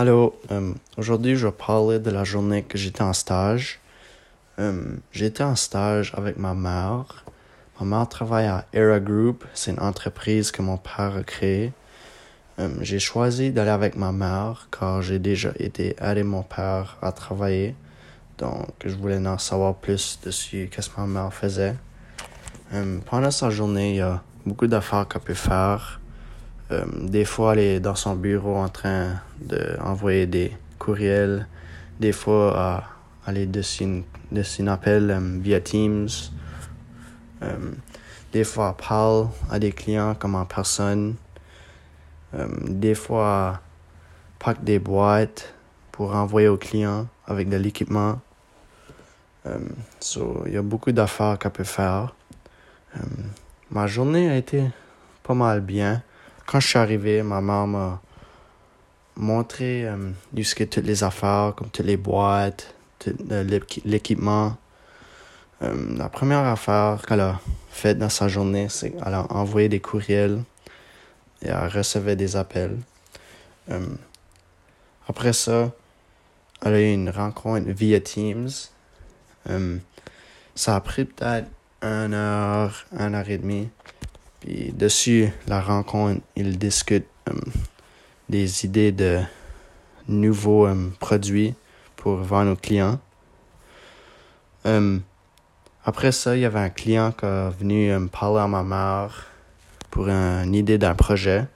Allô, euh, aujourd'hui je vais parler de la journée que j'étais en stage. Euh, j'étais en stage avec ma mère. Ma mère travaille à Era Group, c'est une entreprise que mon père a créée. Euh, j'ai choisi d'aller avec ma mère car j'ai déjà été aider mon père à travailler. Donc je voulais en savoir plus dessus qu'est-ce que ma mère faisait? pendant sa journée, il y a beaucoup d'affaires qu'elle peut faire. Euh, des fois, elle est dans son bureau en train d'envoyer des courriels. Des fois, elle est dessus un appel euh, via Teams. Euh, des fois, elle parle à des clients comme en personne. des fois, elle pack des boîtes pour envoyer aux clients avec de l'équipement. il y a beaucoup d'affaires qu'elle peut faire. ma journée a été pas mal bien quand je suis arrivé, ma mère m'a montré euh, jusqu'à toutes les affaires, comme toutes les boîtes, tout l'équipement. Euh, la première affaire qu'elle a faite dans sa journée, c'est qu'elle a envoyé des courriels et elle recevait des appels. Euh, après ça, elle a eu une rencontre via Teams. ça a pris peut-être une heure, une heure et demie. Puis dessus la rencontre, ils discutent euh, des idées de nouveaux euh, produits pour vendre aux clients. Euh, après ça, il y avait un client qui est venu me parler à ma mère pour une idée d'un projet.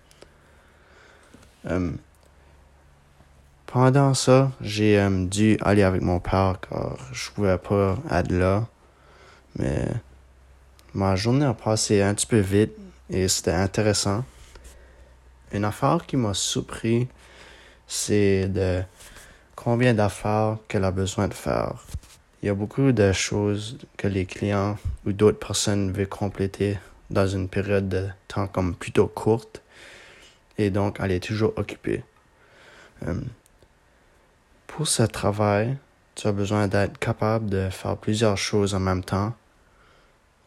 pendant ça, j'ai dû aller avec mon père car je pouvais pas être là. Mais Ma journée a passé un petit peu vite et c'était intéressant. Une affaire qui m'a surpris, c'est de combien d'affaires qu'elle a besoin de faire. Il y a beaucoup de choses que les clients ou d'autres personnes veulent compléter dans une période de temps comme plutôt courte et donc elle est toujours occupée. Euh, pour ce travail, tu as besoin d'être capable de faire plusieurs choses en même temps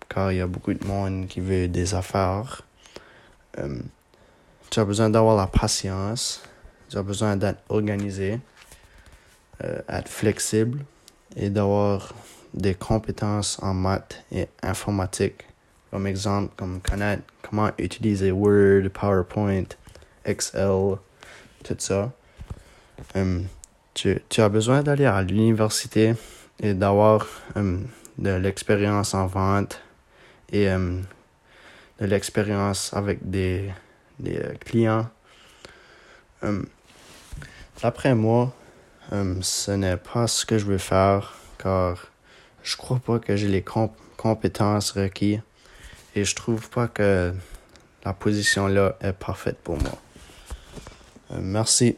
car il y a beaucoup de monde qui veut des affaires. Euh, tu as besoin d'avoir la patience, tu as besoin d'être organisé, euh, être flexible et d'avoir des compétences en maths et informatique. Comme exemple, comme connaître comment utiliser Word, PowerPoint, Excel, tout ça. Euh, tu, tu, as besoin d'aller à l'université et d'avoir de l'expérience en vente, et euh, de l'expérience avec des, des euh, clients. Euh, D'après moi, ce n'est pas ce que je veux faire car je crois pas que j'ai les compétences requises et je trouve pas que la position là est parfaite pour moi. merci.